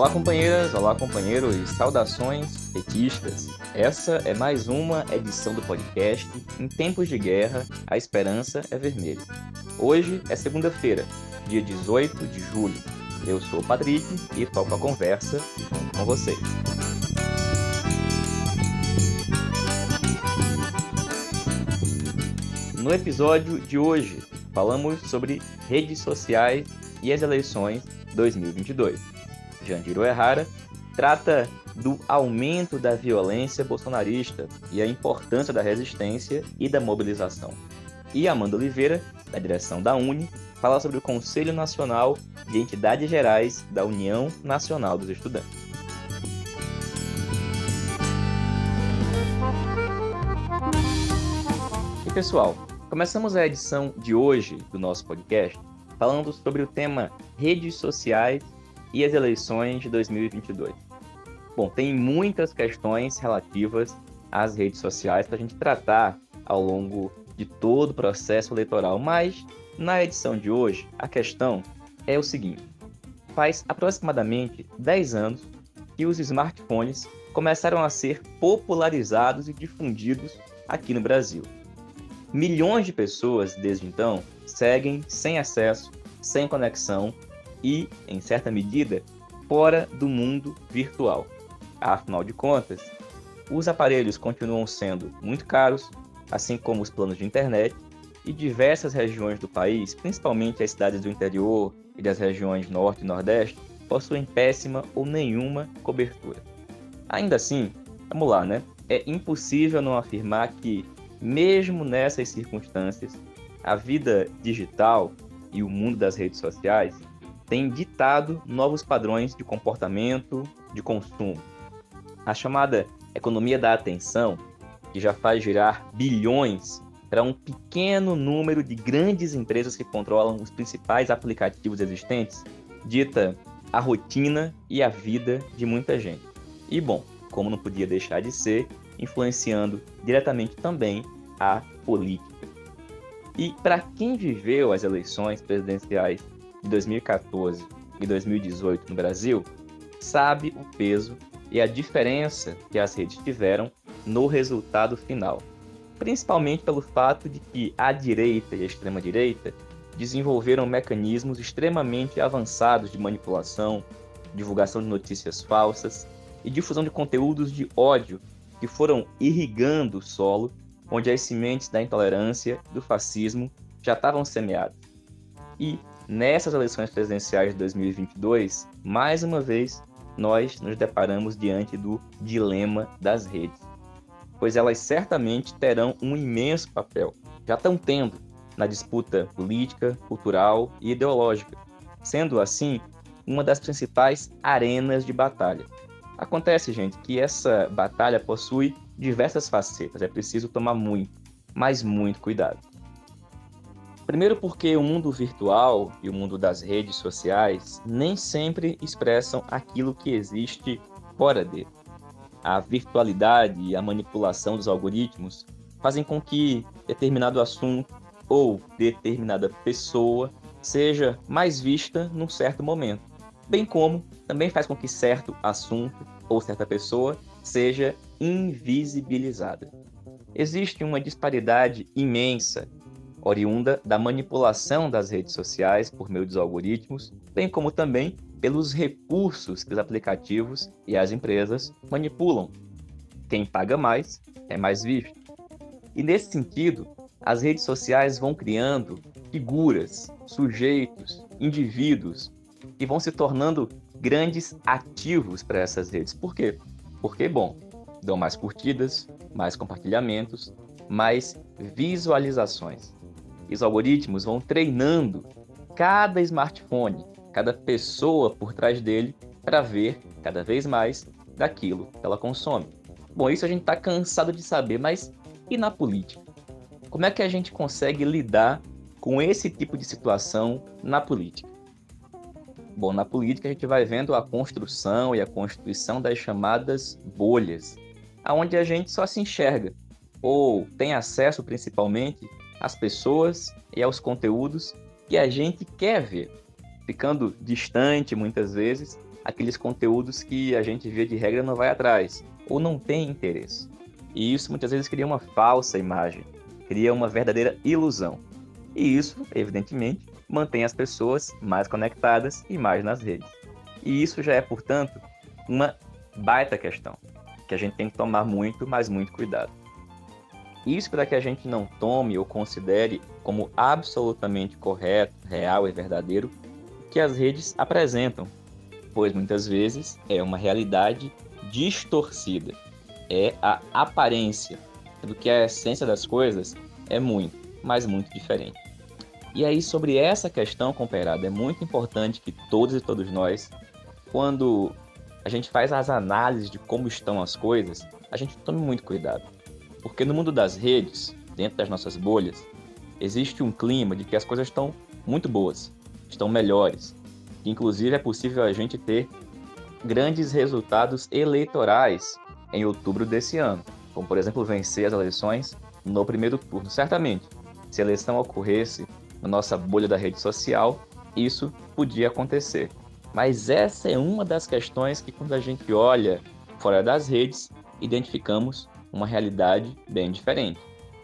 Olá, companheiras, olá, companheiros, saudações petistas. Essa é mais uma edição do podcast Em Tempos de Guerra, a Esperança é Vermelha. Hoje é segunda-feira, dia 18 de julho. Eu sou o Patrick e toco a conversa junto com vocês. No episódio de hoje, falamos sobre redes sociais e as eleições 2022. Jandiro Errara trata do aumento da violência bolsonarista e a importância da resistência e da mobilização. E Amanda Oliveira, da direção da UNE, fala sobre o Conselho Nacional de Entidades Gerais da União Nacional dos Estudantes. E pessoal, Começamos a edição de hoje do nosso podcast falando sobre o tema redes sociais e as eleições de 2022. Bom, tem muitas questões relativas às redes sociais para a gente tratar ao longo de todo o processo eleitoral, mas na edição de hoje a questão é o seguinte: faz aproximadamente 10 anos que os smartphones começaram a ser popularizados e difundidos aqui no Brasil. Milhões de pessoas, desde então, seguem sem acesso, sem conexão e, em certa medida, fora do mundo virtual. Afinal de contas, os aparelhos continuam sendo muito caros, assim como os planos de internet, e diversas regiões do país, principalmente as cidades do interior e das regiões norte e nordeste, possuem péssima ou nenhuma cobertura. Ainda assim, vamos lá, né? É impossível não afirmar que mesmo nessas circunstâncias, a vida digital e o mundo das redes sociais têm ditado novos padrões de comportamento, de consumo. A chamada economia da atenção, que já faz girar bilhões para um pequeno número de grandes empresas que controlam os principais aplicativos existentes, dita a rotina e a vida de muita gente. E bom, como não podia deixar de ser, influenciando diretamente também a política. E para quem viveu as eleições presidenciais de 2014 e 2018 no Brasil, sabe o peso e a diferença que as redes tiveram no resultado final. Principalmente pelo fato de que a direita e a extrema-direita desenvolveram mecanismos extremamente avançados de manipulação, divulgação de notícias falsas e difusão de conteúdos de ódio que foram irrigando o solo, onde as sementes da intolerância do fascismo já estavam semeadas. E nessas eleições presidenciais de 2022, mais uma vez, nós nos deparamos diante do dilema das redes, pois elas certamente terão um imenso papel, já estão tendo na disputa política, cultural e ideológica, sendo assim uma das principais arenas de batalha. Acontece, gente, que essa batalha possui diversas facetas, é preciso tomar muito, mas muito cuidado. Primeiro, porque o mundo virtual e o mundo das redes sociais nem sempre expressam aquilo que existe fora dele. A virtualidade e a manipulação dos algoritmos fazem com que determinado assunto ou determinada pessoa seja mais vista num certo momento bem como também faz com que certo assunto ou certa pessoa seja invisibilizada. Existe uma disparidade imensa oriunda da manipulação das redes sociais por meio dos algoritmos, bem como também pelos recursos que os aplicativos e as empresas manipulam. Quem paga mais é mais visto. E nesse sentido, as redes sociais vão criando figuras, sujeitos, indivíduos e vão se tornando grandes ativos para essas redes. Por quê? Porque, bom, dão mais curtidas, mais compartilhamentos, mais visualizações. E os algoritmos vão treinando cada smartphone, cada pessoa por trás dele para ver cada vez mais daquilo que ela consome. Bom, isso a gente está cansado de saber, mas e na política? Como é que a gente consegue lidar com esse tipo de situação na política? Bom, na política a gente vai vendo a construção e a constituição das chamadas bolhas, aonde a gente só se enxerga ou tem acesso principalmente às pessoas e aos conteúdos que a gente quer ver. Ficando distante muitas vezes aqueles conteúdos que a gente via de regra não vai atrás ou não tem interesse. E isso muitas vezes cria uma falsa imagem, cria uma verdadeira ilusão. E isso, evidentemente, mantém as pessoas mais conectadas e mais nas redes. E isso já é, portanto, uma baita questão, que a gente tem que tomar muito, mas muito cuidado. Isso para que a gente não tome ou considere como absolutamente correto, real e verdadeiro que as redes apresentam, pois muitas vezes é uma realidade distorcida. É a aparência, do que a essência das coisas é muito, mas muito diferente. E aí, sobre essa questão, comparada, é muito importante que todos e todos nós, quando a gente faz as análises de como estão as coisas, a gente tome muito cuidado. Porque no mundo das redes, dentro das nossas bolhas, existe um clima de que as coisas estão muito boas, estão melhores. Inclusive é possível a gente ter grandes resultados eleitorais em outubro desse ano, como por exemplo vencer as eleições no primeiro turno. Certamente, se a eleição ocorresse na nossa bolha da rede social, isso podia acontecer. Mas essa é uma das questões que, quando a gente olha fora das redes, identificamos uma realidade bem diferente.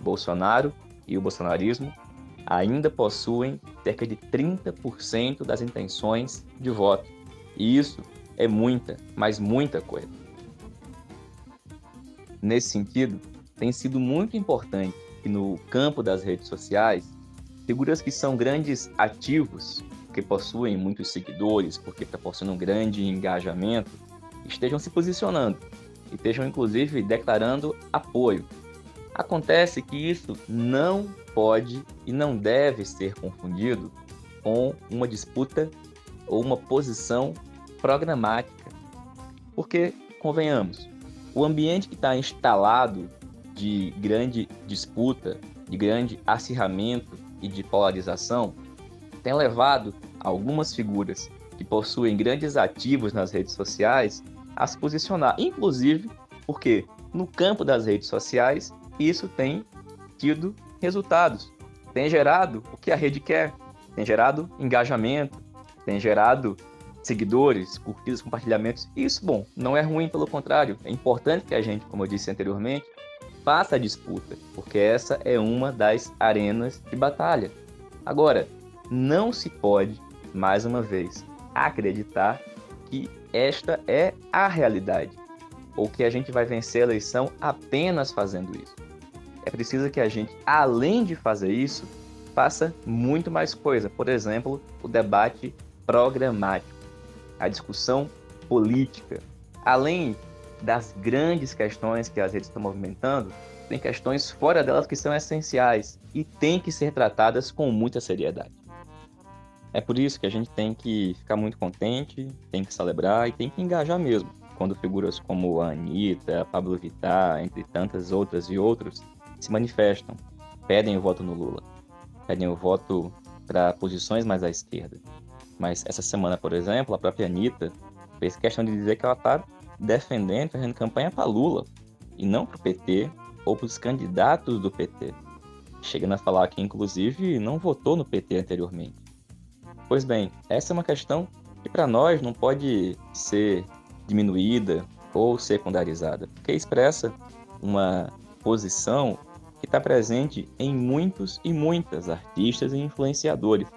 Bolsonaro e o bolsonarismo ainda possuem cerca de 30% das intenções de voto. E isso é muita, mas muita coisa. Nesse sentido, tem sido muito importante que no campo das redes sociais Figuras que são grandes ativos, que possuem muitos seguidores, porque proporcionam um grande engajamento, estejam se posicionando e estejam inclusive declarando apoio. Acontece que isso não pode e não deve ser confundido com uma disputa ou uma posição programática. Porque, convenhamos, o ambiente que está instalado de grande disputa, de grande acirramento e de polarização tem levado algumas figuras que possuem grandes ativos nas redes sociais a se posicionar, inclusive porque no campo das redes sociais isso tem tido resultados, tem gerado o que a rede quer, tem gerado engajamento, tem gerado seguidores, curtidas, compartilhamentos. Isso, bom, não é ruim, pelo contrário, é importante que a gente, como eu disse anteriormente, faça a disputa, porque essa é uma das arenas de batalha. Agora, não se pode, mais uma vez, acreditar que esta é a realidade, ou que a gente vai vencer a eleição apenas fazendo isso. É preciso que a gente, além de fazer isso, faça muito mais coisa. Por exemplo, o debate programático, a discussão política. Além das grandes questões que as redes estão movimentando, tem questões fora delas que são essenciais e têm que ser tratadas com muita seriedade. É por isso que a gente tem que ficar muito contente, tem que celebrar e tem que engajar mesmo. Quando figuras como a Anitta, a Pablo Vittar, entre tantas outras e outros, se manifestam, pedem o voto no Lula, pedem o voto para posições mais à esquerda. Mas essa semana, por exemplo, a própria Anitta fez questão de dizer que ela está defendendo, fazendo campanha para Lula e não para o PT ou para os candidatos do PT, chegando a falar que, inclusive, não votou no PT anteriormente. Pois bem, essa é uma questão que para nós não pode ser diminuída ou secundarizada, porque expressa uma posição que está presente em muitos e muitas artistas e influenciadores.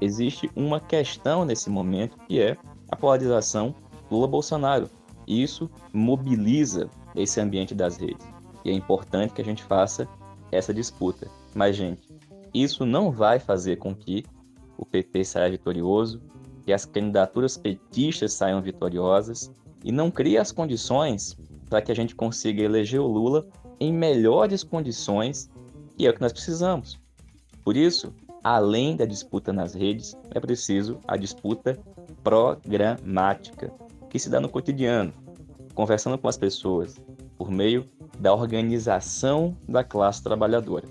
Existe uma questão nesse momento que é a polarização Lula-Bolsonaro, isso mobiliza esse ambiente das redes. E é importante que a gente faça essa disputa. Mas, gente, isso não vai fazer com que o PT saia vitorioso, que as candidaturas petistas saiam vitoriosas e não cria as condições para que a gente consiga eleger o Lula em melhores condições, e é o que nós precisamos. Por isso, além da disputa nas redes, é preciso a disputa programática que se dá no cotidiano, conversando com as pessoas, por meio da organização da classe trabalhadora.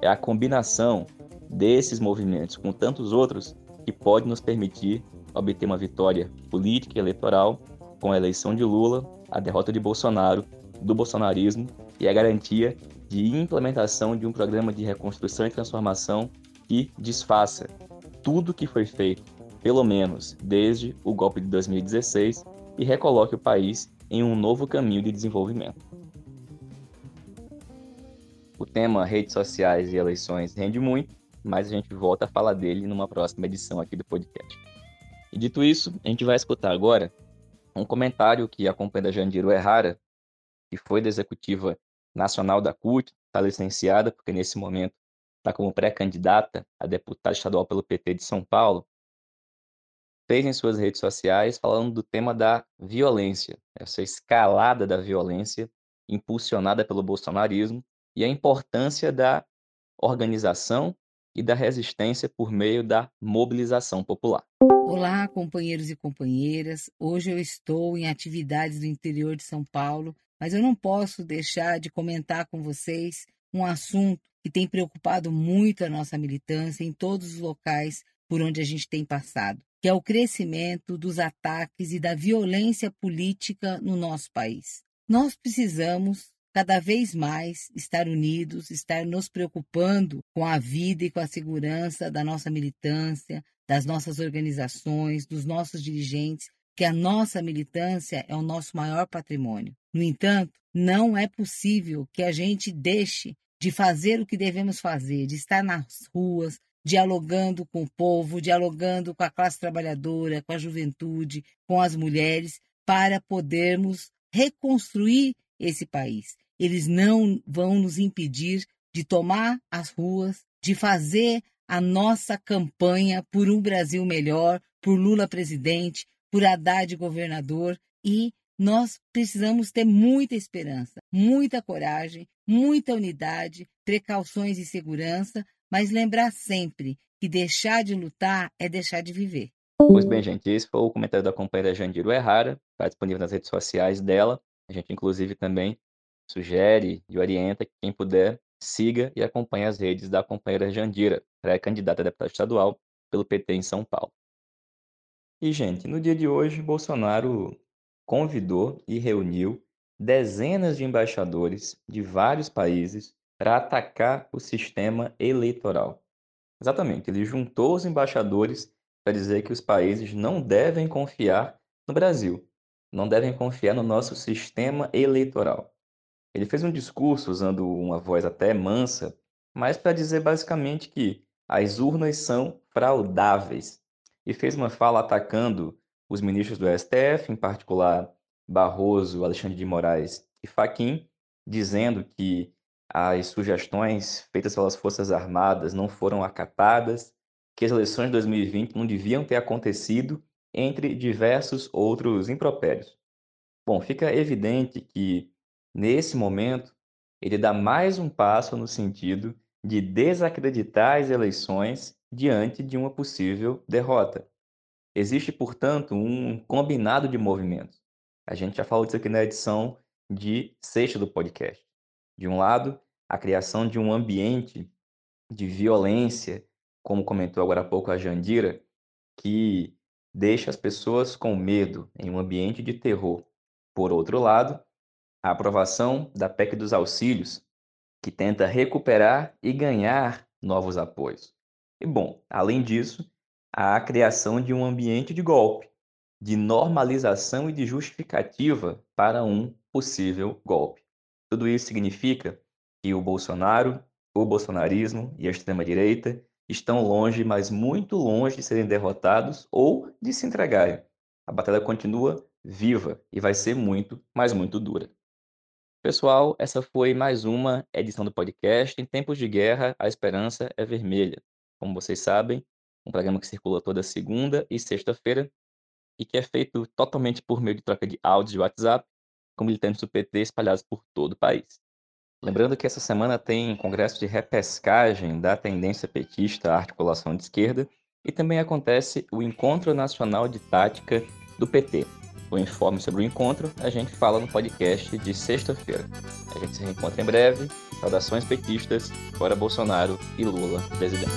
É a combinação desses movimentos com tantos outros que pode nos permitir obter uma vitória política e eleitoral com a eleição de Lula, a derrota de Bolsonaro, do bolsonarismo e a garantia de implementação de um programa de reconstrução e transformação que desfaça tudo que foi feito pelo menos desde o golpe de 2016, e recoloque o país em um novo caminho de desenvolvimento. O tema redes sociais e eleições rende muito, mas a gente volta a falar dele numa próxima edição aqui do podcast. E dito isso, a gente vai escutar agora um comentário que a companheira Jandiro Errara, que foi da executiva nacional da CUT, está licenciada, porque nesse momento está como pré-candidata a deputada estadual pelo PT de São Paulo, fez em suas redes sociais falando do tema da violência, essa escalada da violência impulsionada pelo bolsonarismo e a importância da organização e da resistência por meio da mobilização popular. Olá, companheiros e companheiras. Hoje eu estou em atividades do interior de São Paulo, mas eu não posso deixar de comentar com vocês um assunto que tem preocupado muito a nossa militância em todos os locais por onde a gente tem passado, que é o crescimento dos ataques e da violência política no nosso país. Nós precisamos cada vez mais estar unidos, estar nos preocupando com a vida e com a segurança da nossa militância, das nossas organizações, dos nossos dirigentes, que a nossa militância é o nosso maior patrimônio. No entanto, não é possível que a gente deixe de fazer o que devemos fazer, de estar nas ruas, dialogando com o povo, dialogando com a classe trabalhadora, com a juventude, com as mulheres, para podermos reconstruir esse país. Eles não vão nos impedir de tomar as ruas, de fazer a nossa campanha por um Brasil melhor, por Lula presidente, por Haddad governador e nós precisamos ter muita esperança, muita coragem, muita unidade, precauções e segurança, mas lembrar sempre que deixar de lutar é deixar de viver. Pois bem, gente, esse foi o comentário da companheira Jandiro Errara, está disponível nas redes sociais dela. A gente, inclusive, também sugere e orienta que quem puder siga e acompanhe as redes da companheira Jandira, pré-candidata a deputada estadual pelo PT em São Paulo. E, gente, no dia de hoje, Bolsonaro convidou e reuniu dezenas de embaixadores de vários países para atacar o sistema eleitoral. Exatamente, ele juntou os embaixadores para dizer que os países não devem confiar no Brasil, não devem confiar no nosso sistema eleitoral. Ele fez um discurso usando uma voz até mansa, mas para dizer basicamente que as urnas são fraudáveis. E fez uma fala atacando os ministros do STF, em particular Barroso, Alexandre de Moraes e Faquim, dizendo que as sugestões feitas pelas Forças Armadas não foram acatadas, que as eleições de 2020 não deviam ter acontecido, entre diversos outros impropérios. Bom, fica evidente que, nesse momento, ele dá mais um passo no sentido de desacreditar as eleições diante de uma possível derrota. Existe, portanto, um combinado de movimentos. A gente já falou disso aqui na edição de sexta do podcast. De um lado, a criação de um ambiente de violência, como comentou agora há pouco a Jandira, que deixa as pessoas com medo em um ambiente de terror. Por outro lado, a aprovação da PEC dos auxílios, que tenta recuperar e ganhar novos apoios. E bom, além disso, a criação de um ambiente de golpe, de normalização e de justificativa para um possível golpe. Tudo isso significa que o Bolsonaro, o bolsonarismo e a extrema-direita estão longe, mas muito longe de serem derrotados ou de se entregarem. A batalha continua viva e vai ser muito, mas muito dura. Pessoal, essa foi mais uma edição do podcast. Em tempos de guerra, a esperança é vermelha. Como vocês sabem, um programa que circula toda segunda e sexta-feira e que é feito totalmente por meio de troca de áudios de WhatsApp com militantes do PT espalhados por todo o país. Lembrando que essa semana tem congresso de repescagem da tendência petista à articulação de esquerda e também acontece o Encontro Nacional de Tática do PT. O informe sobre o encontro a gente fala no podcast de sexta-feira. A gente se reencontra em breve. Saudações petistas, fora Bolsonaro e Lula presidente.